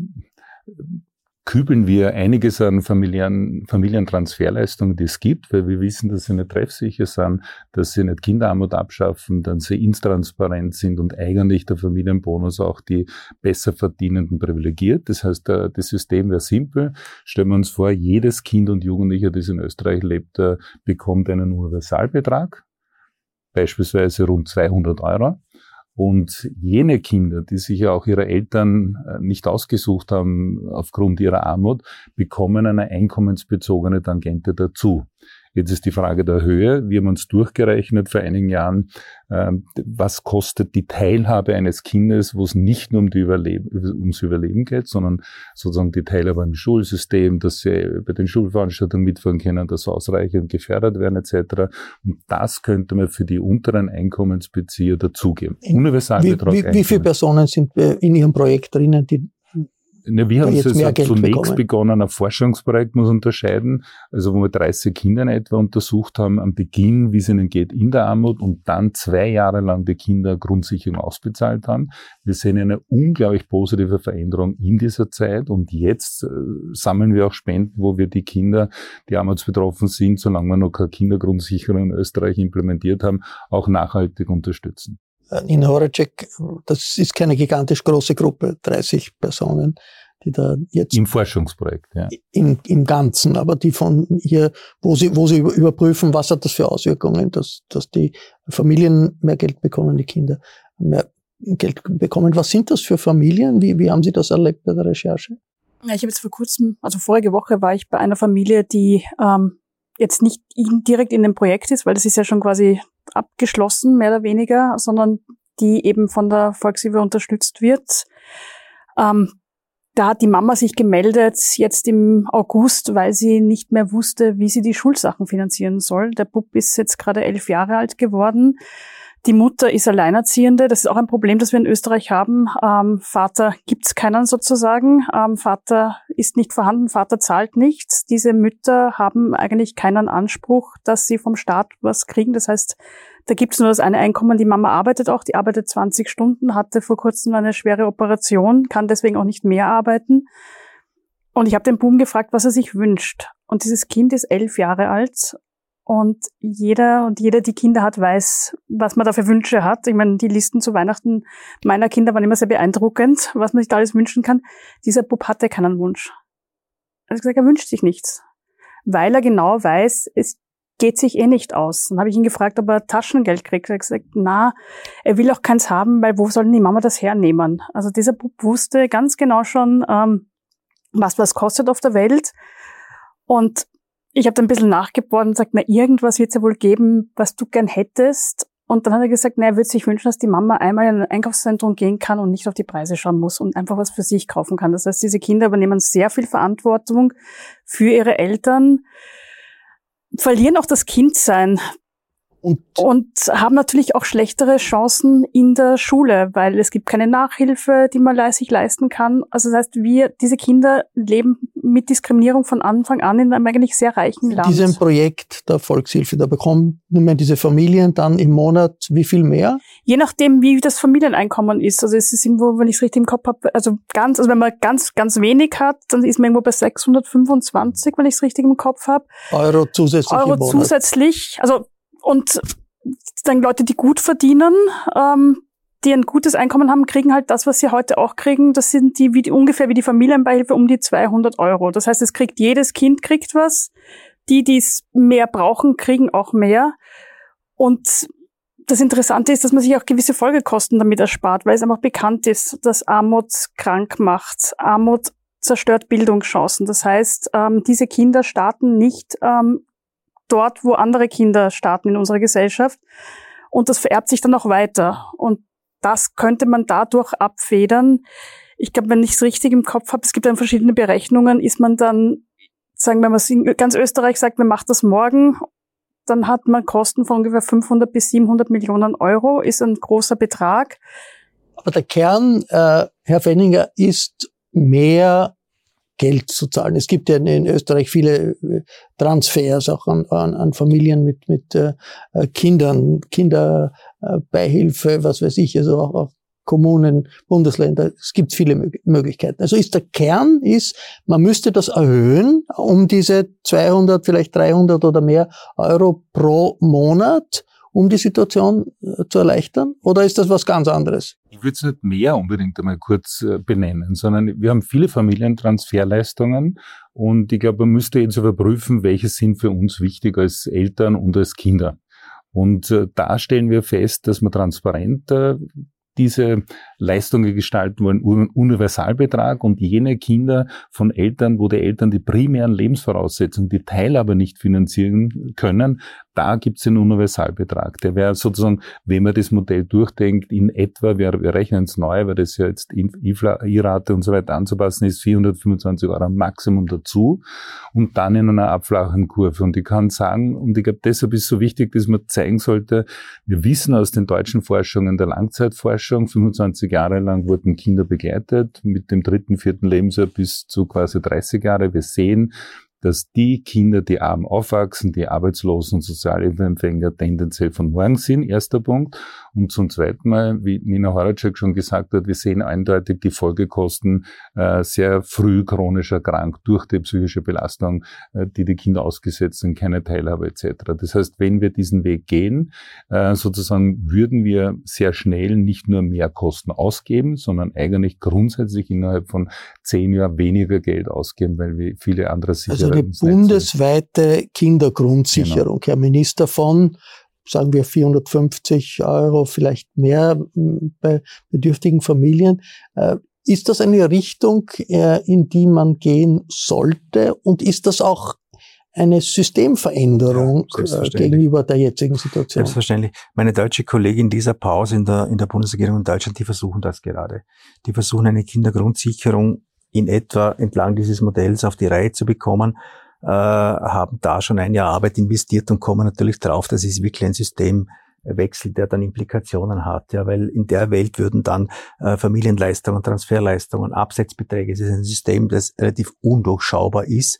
kübeln wir einiges an Familien, Familientransferleistungen, die es gibt, weil wir wissen, dass sie nicht treffsicher sind, dass sie nicht Kinderarmut abschaffen, dass sie intransparent sind und eigentlich der Familienbonus auch die besser verdienenden privilegiert. Das heißt, das System wäre simpel. Stellen wir uns vor, jedes Kind und Jugendlicher, das in Österreich lebt, bekommt einen Universalbetrag, beispielsweise rund 200 Euro. Und jene Kinder, die sich ja auch ihre Eltern äh, nicht ausgesucht haben aufgrund ihrer Armut, bekommen eine einkommensbezogene Tangente dazu. Jetzt ist die Frage der Höhe. Wir haben uns durchgerechnet vor einigen Jahren, ähm, was kostet die Teilhabe eines Kindes, wo es nicht nur um die Überleben, ums Überleben geht, sondern sozusagen die Teilhabe im Schulsystem, dass sie bei den Schulveranstaltungen mitfahren können, dass sie ausreichend gefördert werden etc. Und das könnte man für die unteren Einkommensbezieher dazugeben. Universalbetrag. Wie, wie, wie viele Personen sind in Ihrem Projekt drinnen, die Ne, wir haben jetzt zunächst bekommen. begonnen, ein Forschungsprojekt muss unterscheiden, also wo wir 30 Kinder in etwa untersucht haben, am Beginn, wie es ihnen geht in der Armut und dann zwei Jahre lang die Kinder Grundsicherung ausbezahlt haben. Wir sehen eine unglaublich positive Veränderung in dieser Zeit und jetzt äh, sammeln wir auch Spenden, wo wir die Kinder, die armutsbetroffen sind, solange wir noch keine Kindergrundsicherung in Österreich implementiert haben, auch nachhaltig unterstützen. Nina Horacek, das ist keine gigantisch große Gruppe, 30 Personen, die da jetzt. Im Forschungsprojekt, ja. Im, im Ganzen, aber die von hier, wo sie, wo sie überprüfen, was hat das für Auswirkungen, dass, dass die Familien mehr Geld bekommen, die Kinder mehr Geld bekommen. Was sind das für Familien? Wie, wie haben Sie das erlebt bei der Recherche? Ja, ich habe jetzt vor kurzem, also vorige Woche war ich bei einer Familie, die ähm, jetzt nicht direkt in dem Projekt ist, weil das ist ja schon quasi abgeschlossen, mehr oder weniger, sondern die eben von der Volkshilfe unterstützt wird. Ähm, da hat die Mama sich gemeldet jetzt im August, weil sie nicht mehr wusste, wie sie die Schulsachen finanzieren soll. Der Bub ist jetzt gerade elf Jahre alt geworden. Die Mutter ist Alleinerziehende. Das ist auch ein Problem, das wir in Österreich haben. Ähm, Vater gibt's keinen sozusagen. Ähm, Vater ist nicht vorhanden. Vater zahlt nichts. Diese Mütter haben eigentlich keinen Anspruch, dass sie vom Staat was kriegen. Das heißt, da gibt's nur das eine Einkommen. Die Mama arbeitet auch. Die arbeitet 20 Stunden, hatte vor kurzem eine schwere Operation, kann deswegen auch nicht mehr arbeiten. Und ich habe den Boom gefragt, was er sich wünscht. Und dieses Kind ist elf Jahre alt und jeder und jeder, die Kinder hat, weiß, was man da für Wünsche hat. Ich meine, die Listen zu Weihnachten meiner Kinder waren immer sehr beeindruckend, was man sich da alles wünschen kann. Dieser Bub hatte keinen Wunsch. Er hat gesagt, er wünscht sich nichts. Weil er genau weiß, es geht sich eh nicht aus. Dann habe ich ihn gefragt, ob er Taschengeld kriegt. Er hat gesagt, na, er will auch keins haben, weil wo soll denn die Mama das hernehmen? Also dieser Bub wusste ganz genau schon, ähm, was was kostet auf der Welt. Und ich habe dann ein bisschen nachgebohrt und gesagt, na, irgendwas wird es ja wohl geben, was du gern hättest. Und dann hat er gesagt, na, er würde sich wünschen, dass die Mama einmal in ein Einkaufszentrum gehen kann und nicht auf die Preise schauen muss und einfach was für sich kaufen kann. Das heißt, diese Kinder übernehmen sehr viel Verantwortung für ihre Eltern, verlieren auch das Kindsein, und, und haben natürlich auch schlechtere Chancen in der Schule, weil es gibt keine Nachhilfe, die man sich leisten kann. Also das heißt, wir, diese Kinder leben mit Diskriminierung von Anfang an in einem eigentlich sehr reichen Land. In diesem Projekt der Volkshilfe, da bekommen diese Familien dann im Monat wie viel mehr? Je nachdem, wie das Familieneinkommen ist. Also es ist irgendwo, wenn ich es richtig im Kopf habe, also ganz, also wenn man ganz, ganz wenig hat, dann ist man irgendwo bei 625, wenn ich es richtig im Kopf habe. Euro zusätzlich Euro zusätzlich, also und dann Leute, die gut verdienen, ähm, die ein gutes Einkommen haben, kriegen halt das, was sie heute auch kriegen. Das sind die, wie die ungefähr wie die Familienbeihilfe um die 200 Euro. Das heißt, es kriegt jedes Kind kriegt was. Die, die es mehr brauchen, kriegen auch mehr. Und das Interessante ist, dass man sich auch gewisse Folgekosten damit erspart, weil es einfach bekannt ist, dass Armut krank macht. Armut zerstört Bildungschancen. Das heißt, ähm, diese Kinder starten nicht ähm, dort, wo andere Kinder starten in unserer Gesellschaft. Und das vererbt sich dann auch weiter. Und das könnte man dadurch abfedern. Ich glaube, wenn ich es richtig im Kopf habe, es gibt dann verschiedene Berechnungen, ist man dann, sagen wir mal, in ganz Österreich sagt, man macht das morgen, dann hat man Kosten von ungefähr 500 bis 700 Millionen Euro, ist ein großer Betrag. Aber der Kern, äh, Herr Fenninger, ist mehr Geld zu zahlen. Es gibt ja in Österreich viele äh, Transfers auch an, an, an Familien mit, mit äh, äh Kindern, Kinderbeihilfe, was weiß ich, also auch, auch Kommunen, Bundesländer. Es gibt viele Möglichkeiten. Also ist der Kern ist, man müsste das erhöhen um diese 200, vielleicht 300 oder mehr Euro pro Monat um die Situation äh, zu erleichtern? Oder ist das was ganz anderes? Ich würde es nicht mehr unbedingt einmal kurz äh, benennen, sondern wir haben viele Familientransferleistungen und ich glaube, man müsste jetzt überprüfen, welche sind für uns wichtig als Eltern und als Kinder. Und äh, da stellen wir fest, dass man transparent diese Leistungen gestalten wollen, Universalbetrag und jene Kinder von Eltern, wo die Eltern die primären Lebensvoraussetzungen, die Teilhabe nicht finanzieren können, da gibt es den Universalbetrag. Der wäre sozusagen, wenn man das Modell durchdenkt, in etwa, wir, wir rechnen es neu, weil das ja jetzt I-Rate und so weiter anzupassen ist, 425 Euro Maximum dazu und dann in einer abflachenden Kurve. Und ich kann sagen, und ich glaube, deshalb ist es so wichtig, dass man zeigen sollte, wir wissen aus den deutschen Forschungen der Langzeitforschung, 25 Jahre lang wurden Kinder begleitet, mit dem dritten, vierten Lebensjahr bis zu quasi 30 Jahre. Wir sehen, dass die Kinder, die arm aufwachsen, die Arbeitslosen und Sozialhilfeempfänger tendenziell von morgen sind, erster Punkt. Und zum zweiten Mal, wie Nina Horacek schon gesagt hat, wir sehen eindeutig die Folgekosten äh, sehr früh chronisch erkrankt durch die psychische Belastung, äh, die die Kinder ausgesetzt sind, keine Teilhabe etc. Das heißt, wenn wir diesen Weg gehen, äh, sozusagen würden wir sehr schnell nicht nur mehr Kosten ausgeben, sondern eigentlich grundsätzlich innerhalb von zehn Jahren weniger Geld ausgeben, weil wir viele andere Sicherheiten eine bundesweite Kindergrundsicherung. Genau. Herr Minister von, sagen wir 450 Euro, vielleicht mehr bei bedürftigen Familien. Äh, ist das eine Richtung, äh, in die man gehen sollte? Und ist das auch eine Systemveränderung ja, äh, gegenüber der jetzigen Situation. Selbstverständlich. Meine deutsche Kollegin dieser Pause in der, in der Bundesregierung in Deutschland, die versuchen das gerade. Die versuchen eine Kindergrundsicherung in etwa entlang dieses Modells auf die Reihe zu bekommen, haben da schon ein Jahr Arbeit investiert und kommen natürlich drauf, dass es wirklich ein Systemwechsel, der dann Implikationen hat, ja, weil in der Welt würden dann äh, Familienleistungen, Transferleistungen, Absetzbeträge, es ist ein System, das relativ undurchschaubar ist,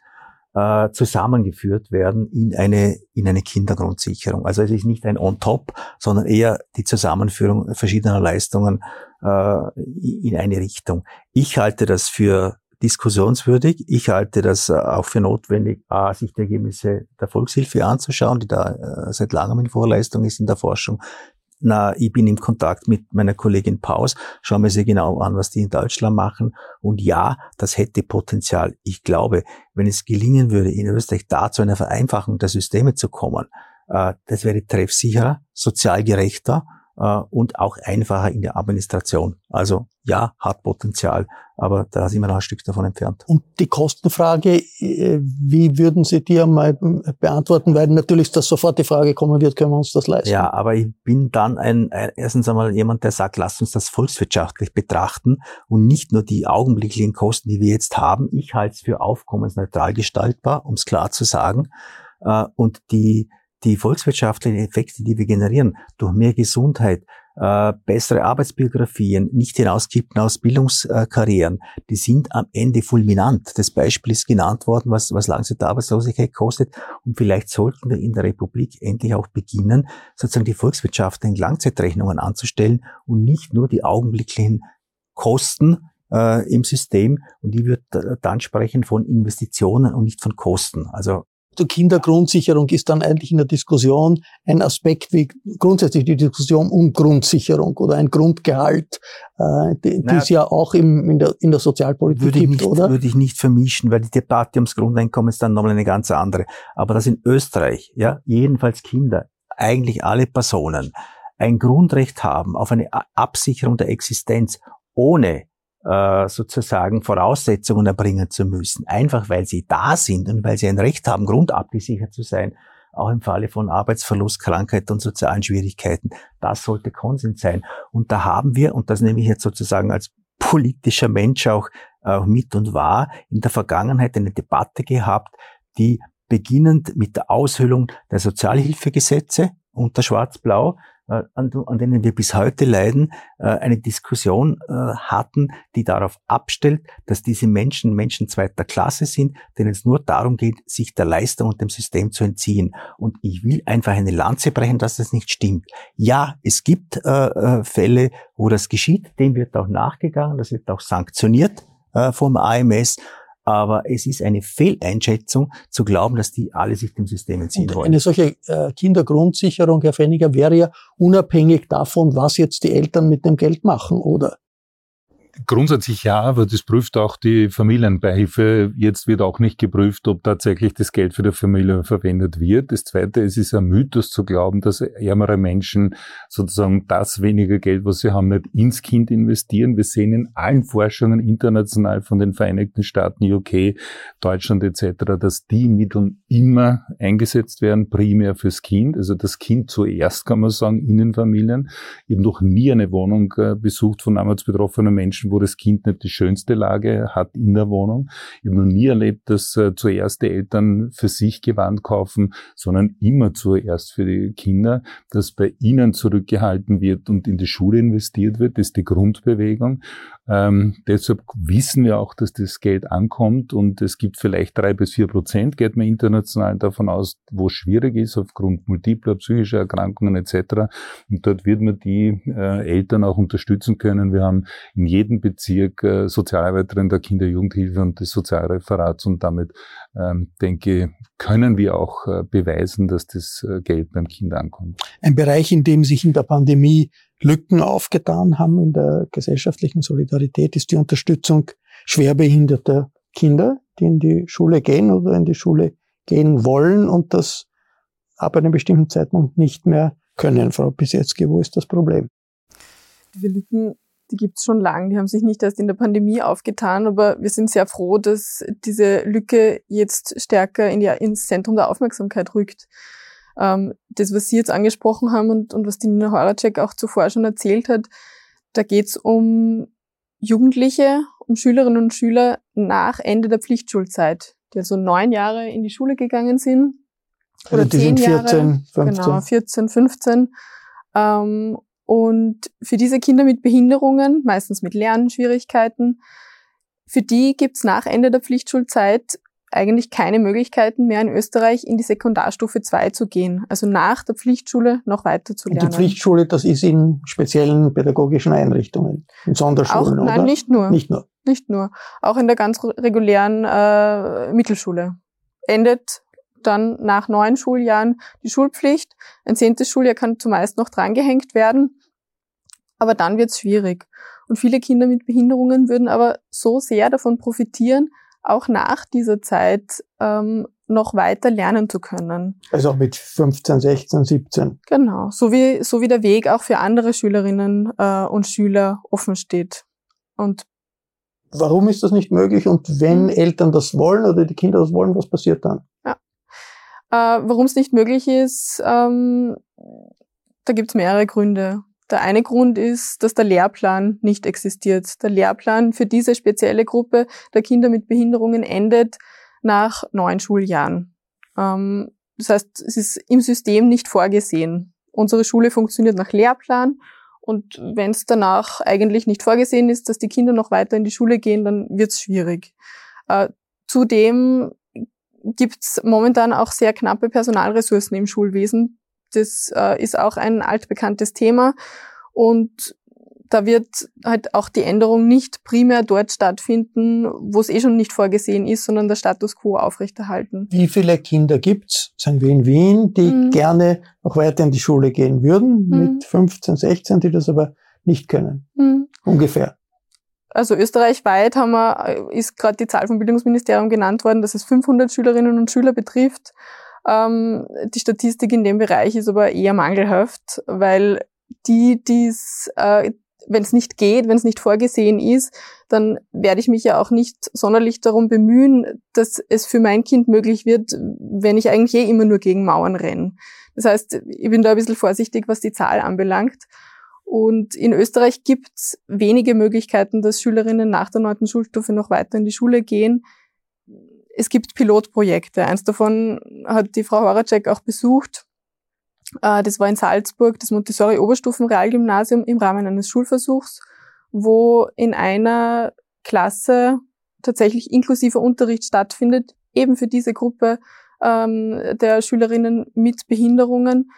äh, zusammengeführt werden in eine, in eine Kindergrundsicherung. Also es ist nicht ein On-Top, sondern eher die Zusammenführung verschiedener Leistungen äh, in eine Richtung. Ich halte das für diskussionswürdig. Ich halte das äh, auch für notwendig, sich die Ergebnisse der Volkshilfe anzuschauen, die da äh, seit langem in Vorleistung ist in der Forschung. Na, ich bin im Kontakt mit meiner Kollegin Paus, schauen wir sie genau an, was die in Deutschland machen. Und ja, das hätte Potenzial. Ich glaube, wenn es gelingen würde, in Österreich da zu einer Vereinfachung der Systeme zu kommen, äh, das wäre treffsicherer, sozial gerechter und auch einfacher in der Administration. Also ja, hat Potenzial, aber da sind wir noch ein Stück davon entfernt. Und die Kostenfrage, äh, wie würden Sie die einmal beantworten? Weil natürlich dass sofort die Frage kommen wird, können wir uns das leisten? Ja, aber ich bin dann ein, ein erstens einmal jemand, der sagt, lasst uns das volkswirtschaftlich betrachten und nicht nur die augenblicklichen Kosten, die wir jetzt haben. Ich halte es für aufkommensneutral gestaltbar, um es klar zu sagen. Äh, und die die volkswirtschaftlichen Effekte, die wir generieren, durch mehr Gesundheit, äh, bessere Arbeitsbiografien, nicht hinauskippen aus Bildungskarrieren, die sind am Ende fulminant. Das Beispiel ist genannt worden, was, was Langzeitarbeitslosigkeit kostet. Und vielleicht sollten wir in der Republik endlich auch beginnen, sozusagen die Volkswirtschaft in Langzeitrechnungen anzustellen und nicht nur die augenblicklichen Kosten äh, im System. Und die wird dann sprechen von Investitionen und nicht von Kosten. Also die Kindergrundsicherung ist dann eigentlich in der Diskussion ein Aspekt wie grundsätzlich die Diskussion um Grundsicherung oder ein Grundgehalt, äh, die, naja, es ja auch im, in, der, in der Sozialpolitik würde gibt, nicht, oder? Würde ich nicht vermischen, weil die Debatte ums Grundeinkommen ist dann nochmal eine ganz andere. Aber dass in Österreich, ja, jedenfalls Kinder, eigentlich alle Personen, ein Grundrecht haben auf eine Absicherung der Existenz ohne äh, sozusagen Voraussetzungen erbringen zu müssen, einfach weil sie da sind und weil sie ein Recht haben, grundabgesichert zu sein, auch im Falle von Arbeitsverlust, Krankheit und sozialen Schwierigkeiten. Das sollte Konsens sein. Und da haben wir, und das nehme ich jetzt sozusagen als politischer Mensch auch, auch mit und wahr, in der Vergangenheit eine Debatte gehabt, die beginnend mit der Aushöhlung der Sozialhilfegesetze unter Schwarz-Blau an, an denen wir bis heute leiden, äh, eine Diskussion äh, hatten, die darauf abstellt, dass diese Menschen Menschen zweiter Klasse sind, denen es nur darum geht, sich der Leistung und dem System zu entziehen. Und ich will einfach eine Lanze brechen, dass das nicht stimmt. Ja, es gibt äh, Fälle, wo das geschieht, dem wird auch nachgegangen, das wird auch sanktioniert äh, vom AMS aber es ist eine Fehleinschätzung zu glauben, dass die alle sich dem System entziehen Und wollen. Eine solche äh, Kindergrundsicherung, Herr Fenniger, wäre ja unabhängig davon, was jetzt die Eltern mit dem Geld machen, oder? Grundsätzlich ja, aber das prüft auch die Familienbeihilfe. Jetzt wird auch nicht geprüft, ob tatsächlich das Geld für die Familie verwendet wird. Das Zweite, es ist ein Mythos zu glauben, dass ärmere Menschen sozusagen das weniger Geld, was sie haben, nicht ins Kind investieren. Wir sehen in allen Forschungen international von den Vereinigten Staaten, UK, Deutschland etc., dass die Mittel immer eingesetzt werden, primär fürs Kind. Also das Kind zuerst, kann man sagen, in den Familien. Ich habe noch nie eine Wohnung äh, besucht von armutsbetroffenen Menschen, Menschen, wo das Kind nicht die schönste Lage hat in der Wohnung. Ich habe noch nie erlebt, dass äh, zuerst die Eltern für sich Gewand kaufen, sondern immer zuerst für die Kinder, dass bei ihnen zurückgehalten wird und in die Schule investiert wird. Das ist die Grundbewegung. Ähm, deshalb wissen wir auch, dass das Geld ankommt und es gibt vielleicht drei bis vier Prozent, geht man international davon aus, wo es schwierig ist aufgrund multipler psychischer Erkrankungen etc. Und dort wird man die äh, Eltern auch unterstützen können. Wir haben in jedem Bezirk äh, Sozialarbeiterin der Kinder-Jugendhilfe und des Sozialreferats und damit ähm, denke, können wir auch äh, beweisen, dass das äh, Geld beim Kind ankommt. Ein Bereich, in dem sich in der Pandemie Lücken aufgetan haben in der gesellschaftlichen Solidarität, ist die Unterstützung schwerbehinderter Kinder, die in die Schule gehen oder in die Schule gehen wollen und das ab einem bestimmten Zeitpunkt nicht mehr können. Frau Pisetzky, wo ist das Problem? Diese Lücken, die gibt es schon lange, die haben sich nicht erst in der Pandemie aufgetan, aber wir sind sehr froh, dass diese Lücke jetzt stärker in die, ins Zentrum der Aufmerksamkeit rückt. Ähm, das, was Sie jetzt angesprochen haben und, und was die Nina Horacek auch zuvor schon erzählt hat, da geht es um Jugendliche, um Schülerinnen und Schüler nach Ende der Pflichtschulzeit, die also neun Jahre in die Schule gegangen sind. Also oder also zehn 14, Jahre. 15. Genau, 14, 15. Ähm, und für diese Kinder mit Behinderungen, meistens mit Lernschwierigkeiten, für die gibt's nach Ende der Pflichtschulzeit eigentlich keine Möglichkeiten mehr in Österreich in die Sekundarstufe 2 zu gehen, also nach der Pflichtschule noch weiter zu lernen. Und die Pflichtschule, das ist in speziellen pädagogischen Einrichtungen, in Sonderschulen, Auch, oder? Nein, nicht nur. Nicht nur. Nicht nur. Auch in der ganz regulären äh, Mittelschule. Endet dann nach neun Schuljahren die Schulpflicht. Ein zehntes Schuljahr kann zumeist noch drangehängt werden, aber dann wird's schwierig. Und viele Kinder mit Behinderungen würden aber so sehr davon profitieren, auch nach dieser Zeit ähm, noch weiter lernen zu können. Also auch mit 15, 16, 17. Genau, so wie, so wie der Weg auch für andere Schülerinnen äh, und Schüler offen steht. Und Warum ist das nicht möglich? Und wenn mhm. Eltern das wollen oder die Kinder das wollen, was passiert dann? Äh, Warum es nicht möglich ist, ähm, da gibt es mehrere Gründe. Der eine Grund ist, dass der Lehrplan nicht existiert. Der Lehrplan für diese spezielle Gruppe der Kinder mit Behinderungen endet nach neun Schuljahren. Ähm, das heißt, es ist im System nicht vorgesehen. Unsere Schule funktioniert nach Lehrplan und wenn es danach eigentlich nicht vorgesehen ist, dass die Kinder noch weiter in die Schule gehen, dann wird es schwierig. Äh, zudem gibt es momentan auch sehr knappe Personalressourcen im Schulwesen. Das äh, ist auch ein altbekanntes Thema. Und da wird halt auch die Änderung nicht primär dort stattfinden, wo es eh schon nicht vorgesehen ist, sondern der Status quo aufrechterhalten. Wie viele Kinder gibt's, sagen wir in Wien, die mhm. gerne noch weiter in die Schule gehen würden, mhm. mit 15, 16, die das aber nicht können? Mhm. Ungefähr. Also österreichweit haben wir, ist gerade die Zahl vom Bildungsministerium genannt worden, dass es 500 Schülerinnen und Schüler betrifft. Ähm, die Statistik in dem Bereich ist aber eher mangelhaft, weil die, die's, äh, wenn es nicht geht, wenn es nicht vorgesehen ist, dann werde ich mich ja auch nicht sonderlich darum bemühen, dass es für mein Kind möglich wird, wenn ich eigentlich eh immer nur gegen Mauern renne. Das heißt, ich bin da ein bisschen vorsichtig, was die Zahl anbelangt. Und in Österreich gibt es wenige Möglichkeiten, dass Schülerinnen nach der neunten Schulstufe noch weiter in die Schule gehen. Es gibt Pilotprojekte. Eins davon hat die Frau Horacek auch besucht. Äh, das war in Salzburg das Montessori Oberstufenrealgymnasium im Rahmen eines Schulversuchs, wo in einer Klasse tatsächlich inklusiver Unterricht stattfindet, eben für diese Gruppe ähm, der Schülerinnen mit Behinderungen,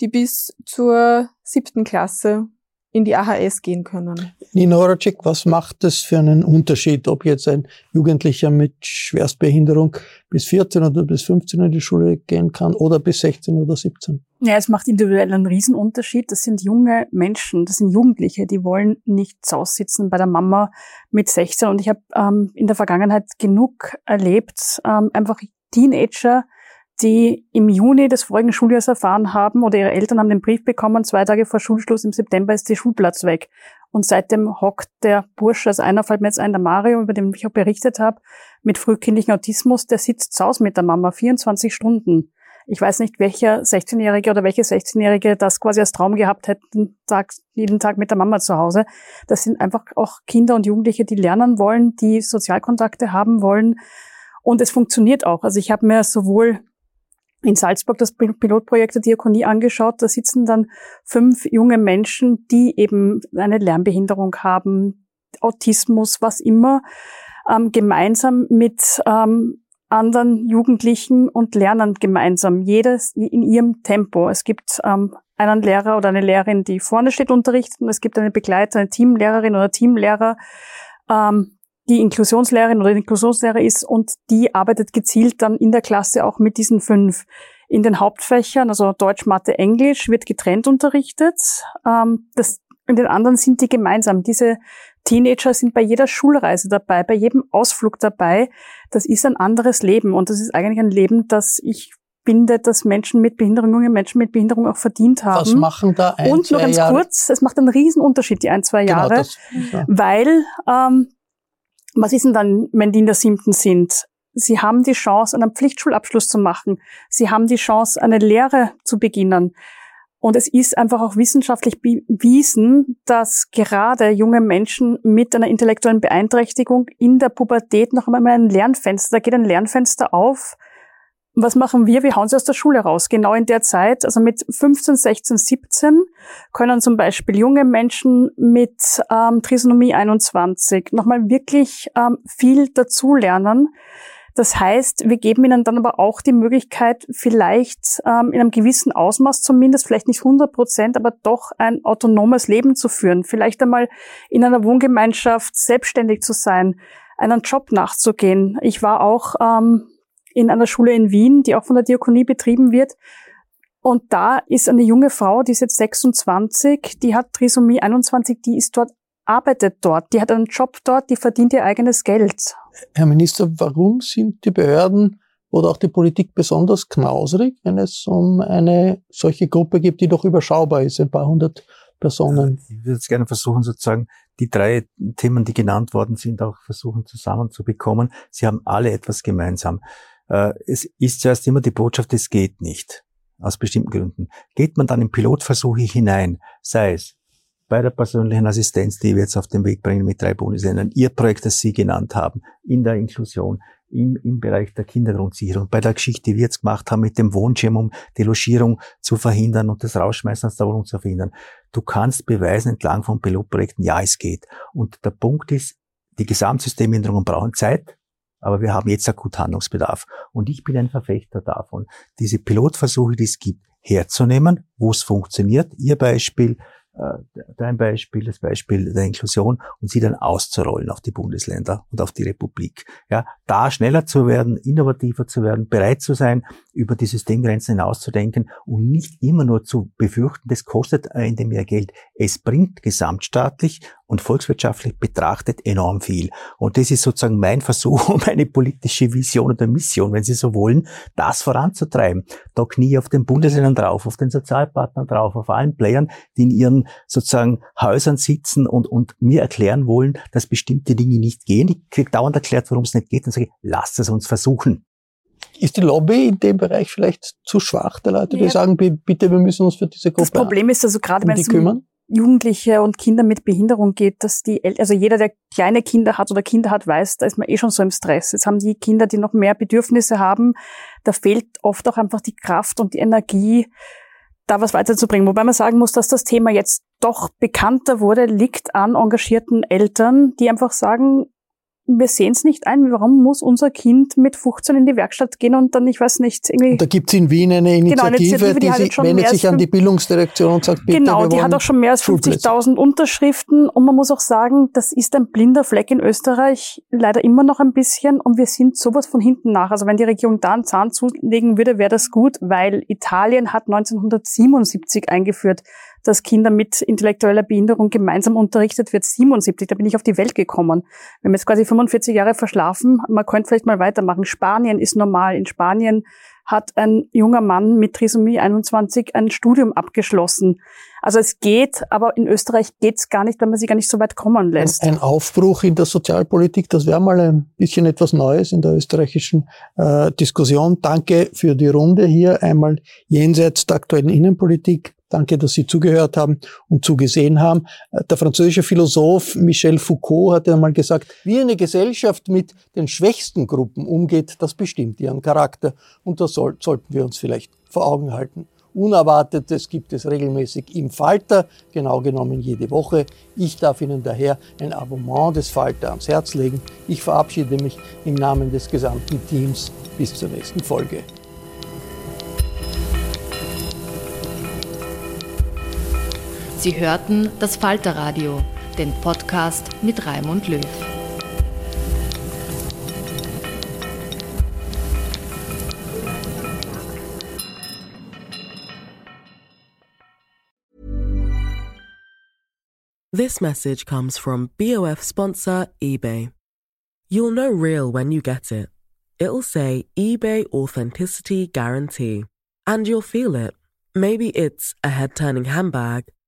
die bis zur siebten Klasse in die AHS gehen können. Nina Horacek, was macht das für einen Unterschied, ob jetzt ein Jugendlicher mit Schwerstbehinderung bis 14 oder bis 15 in die Schule gehen kann oder bis 16 oder 17? Ja, es macht individuell einen Riesenunterschied. Das sind junge Menschen, das sind Jugendliche, die wollen nicht zu Hause sitzen bei der Mama mit 16. Und ich habe ähm, in der Vergangenheit genug erlebt, ähm, einfach Teenager, die im Juni des vorigen Schuljahres erfahren haben oder ihre Eltern haben den Brief bekommen, zwei Tage vor Schulschluss im September ist der Schulplatz weg. Und seitdem hockt der Bursche, also einer fällt mir jetzt ein, der Mario, über den ich auch berichtet habe, mit frühkindlichem Autismus, der sitzt zu Hause mit der Mama 24 Stunden. Ich weiß nicht, welcher 16-Jährige oder welche 16-Jährige das quasi als Traum gehabt hätten, jeden Tag mit der Mama zu Hause. Das sind einfach auch Kinder und Jugendliche, die lernen wollen, die Sozialkontakte haben wollen. Und es funktioniert auch. Also ich habe mir sowohl in Salzburg das Pilotprojekt der Diakonie angeschaut. Da sitzen dann fünf junge Menschen, die eben eine Lernbehinderung haben, Autismus, was immer, ähm, gemeinsam mit ähm, anderen Jugendlichen und lernen gemeinsam, jedes in ihrem Tempo. Es gibt ähm, einen Lehrer oder eine Lehrerin, die vorne steht, unterrichtet und es gibt eine Begleiter, eine Teamlehrerin oder Teamlehrer, ähm, die Inklusionslehrerin oder Inklusionslehrer ist und die arbeitet gezielt dann in der Klasse auch mit diesen fünf. In den Hauptfächern, also Deutsch, Mathe, Englisch, wird getrennt unterrichtet. Ähm, das, in den anderen sind die gemeinsam. Diese Teenager sind bei jeder Schulreise dabei, bei jedem Ausflug dabei. Das ist ein anderes Leben und das ist eigentlich ein Leben, das ich finde, dass Menschen mit Behinderung, junge Menschen mit Behinderung auch verdient haben. Was machen da ein, Und nur ganz Jahre? kurz, es macht einen riesen Unterschied, die ein, zwei Genau, Jahre, das- ja. weil ähm, was ist denn dann, wenn die in der siebten sind? Sie haben die Chance, einen Pflichtschulabschluss zu machen. Sie haben die Chance, eine Lehre zu beginnen. Und es ist einfach auch wissenschaftlich bewiesen, dass gerade junge Menschen mit einer intellektuellen Beeinträchtigung in der Pubertät noch einmal ein Lernfenster, da geht ein Lernfenster auf. Was machen wir? Wir hauen sie aus der Schule raus. Genau in der Zeit, also mit 15, 16, 17, können zum Beispiel junge Menschen mit ähm, Trisomie 21 nochmal wirklich ähm, viel dazulernen. Das heißt, wir geben ihnen dann aber auch die Möglichkeit, vielleicht ähm, in einem gewissen Ausmaß zumindest, vielleicht nicht 100 Prozent, aber doch ein autonomes Leben zu führen. Vielleicht einmal in einer Wohngemeinschaft selbstständig zu sein, einen Job nachzugehen. Ich war auch ähm, in einer Schule in Wien, die auch von der Diakonie betrieben wird. Und da ist eine junge Frau, die ist jetzt 26, die hat Trisomie 21, die ist dort, arbeitet dort, die hat einen Job dort, die verdient ihr eigenes Geld. Herr Minister, warum sind die Behörden oder auch die Politik besonders knausrig, wenn es um eine solche Gruppe gibt, die doch überschaubar ist, ein paar hundert Personen? Ich würde jetzt gerne versuchen, sozusagen die drei Themen, die genannt worden sind, auch versuchen zusammenzubekommen. Sie haben alle etwas gemeinsam. Äh, Es ist zuerst immer die Botschaft, es geht nicht. Aus bestimmten Gründen. Geht man dann in Pilotversuche hinein, sei es bei der persönlichen Assistenz, die wir jetzt auf den Weg bringen mit drei Bundesländern, Ihr Projekt, das Sie genannt haben, in der Inklusion, im, im Bereich der Kindergrundsicherung, bei der Geschichte, die wir jetzt gemacht haben mit dem Wohnschirm, um die Logierung zu verhindern und das Rausschmeißen aus der Wohnung zu verhindern. Du kannst beweisen entlang von Pilotprojekten, ja, es geht. Und der Punkt ist, die Gesamtsystemänderungen brauchen Zeit, aber wir haben jetzt akut Handlungsbedarf. Und ich bin ein Verfechter davon, diese Pilotversuche, die es gibt, herzunehmen, wo es funktioniert. Ihr Beispiel, äh, dein Beispiel, das Beispiel der Inklusion und sie dann auszurollen auf die Bundesländer und auf die Republik. Ja, da schneller zu werden, innovativer zu werden, bereit zu sein, über die Systemgrenzen hinauszudenken und nicht immer nur zu befürchten, das kostet am Ende mehr Geld. Es bringt gesamtstaatlich und volkswirtschaftlich betrachtet enorm viel. Und das ist sozusagen mein Versuch, um eine politische Vision oder Mission, wenn Sie so wollen, das voranzutreiben. Da knie auf den Bundesländern drauf, auf den Sozialpartnern drauf, auf allen Playern, die in ihren sozusagen Häusern sitzen und, und mir erklären wollen, dass bestimmte Dinge nicht gehen. Ich kriege dauernd erklärt, warum es nicht geht. Dann sage ich, lasst es uns versuchen. Ist die Lobby in dem Bereich vielleicht zu schwach, der Leute, die Ja. sagen, bi- bitte, wir müssen uns für diese Gruppe Das Problem ist also gerade, um wenn die es um kümmern? Jugendliche und Kinder mit Behinderung geht, dass die, El also jeder, der kleine Kinder hat oder Kinder hat, weiß, da ist man eh schon so im Stress. Jetzt haben die Kinder, die noch mehr Bedürfnisse haben, da fehlt oft auch einfach die Kraft und die Energie, da was weiterzubringen. Wobei man sagen muss, dass das Thema jetzt doch bekannter wurde, liegt an engagierten Eltern, die einfach sagen, wir sehen es nicht ein, warum muss unser Kind mit 15 in die Werkstatt gehen und dann, ich weiß nicht, irgendwie... Und da gibt es in Wien eine Initiative, genau, Initiative die, die sich, wendet sich an die Bildungsdirektion und sagt, bitte, Genau, die hat auch schon mehr als 50.000 Unterschriften und man muss auch sagen, das ist ein blinder Fleck in Österreich, leider immer noch ein bisschen und wir sind sowas von hinten nach. Also wenn die Regierung da einen Zahn zulegen würde, wäre das gut, weil Italien hat 1977 eingeführt, dass Kinder mit intellektueller Behinderung gemeinsam unterrichtet wird. 77, da bin ich auf die Welt gekommen. Wir haben jetzt quasi 45 Jahre verschlafen. Man könnte vielleicht mal weitermachen. Spanien ist normal. In Spanien hat ein junger Mann mit Trisomie 21 ein Studium abgeschlossen. Also es geht, aber in Österreich geht's gar nicht, weil man sich gar nicht so weit kommen lässt. Ein, ein Aufbruch in der Sozialpolitik, das wäre mal ein bisschen etwas Neues in der österreichischen äh, Diskussion. Danke für die Runde hier, einmal jenseits der aktuellen Innenpolitik, Danke, dass Sie zugehört haben und zugesehen haben. Äh, der französische Philosoph Michel Foucault hat einmal gesagt, wie eine Gesellschaft mit den schwächsten Gruppen umgeht, das bestimmt ihren Charakter. Und das soll, sollten wir uns vielleicht vor Augen halten. Unerwartetes gibt es regelmäßig im Falter, genau genommen jede Woche. Ich darf Ihnen daher ein Abonnement des Falter ans Herz legen. Ich verabschiede mich im Namen des gesamten Teams. Bis zur nächsten Folge. Sie hörten das Falterradio, den Podcast mit Raimund Löw. This message comes from BOF sponsor eBay. You'll know real when you get it. It'll say eBay Authenticity Guarantee. And you'll feel it. Maybe it's a head turning handbag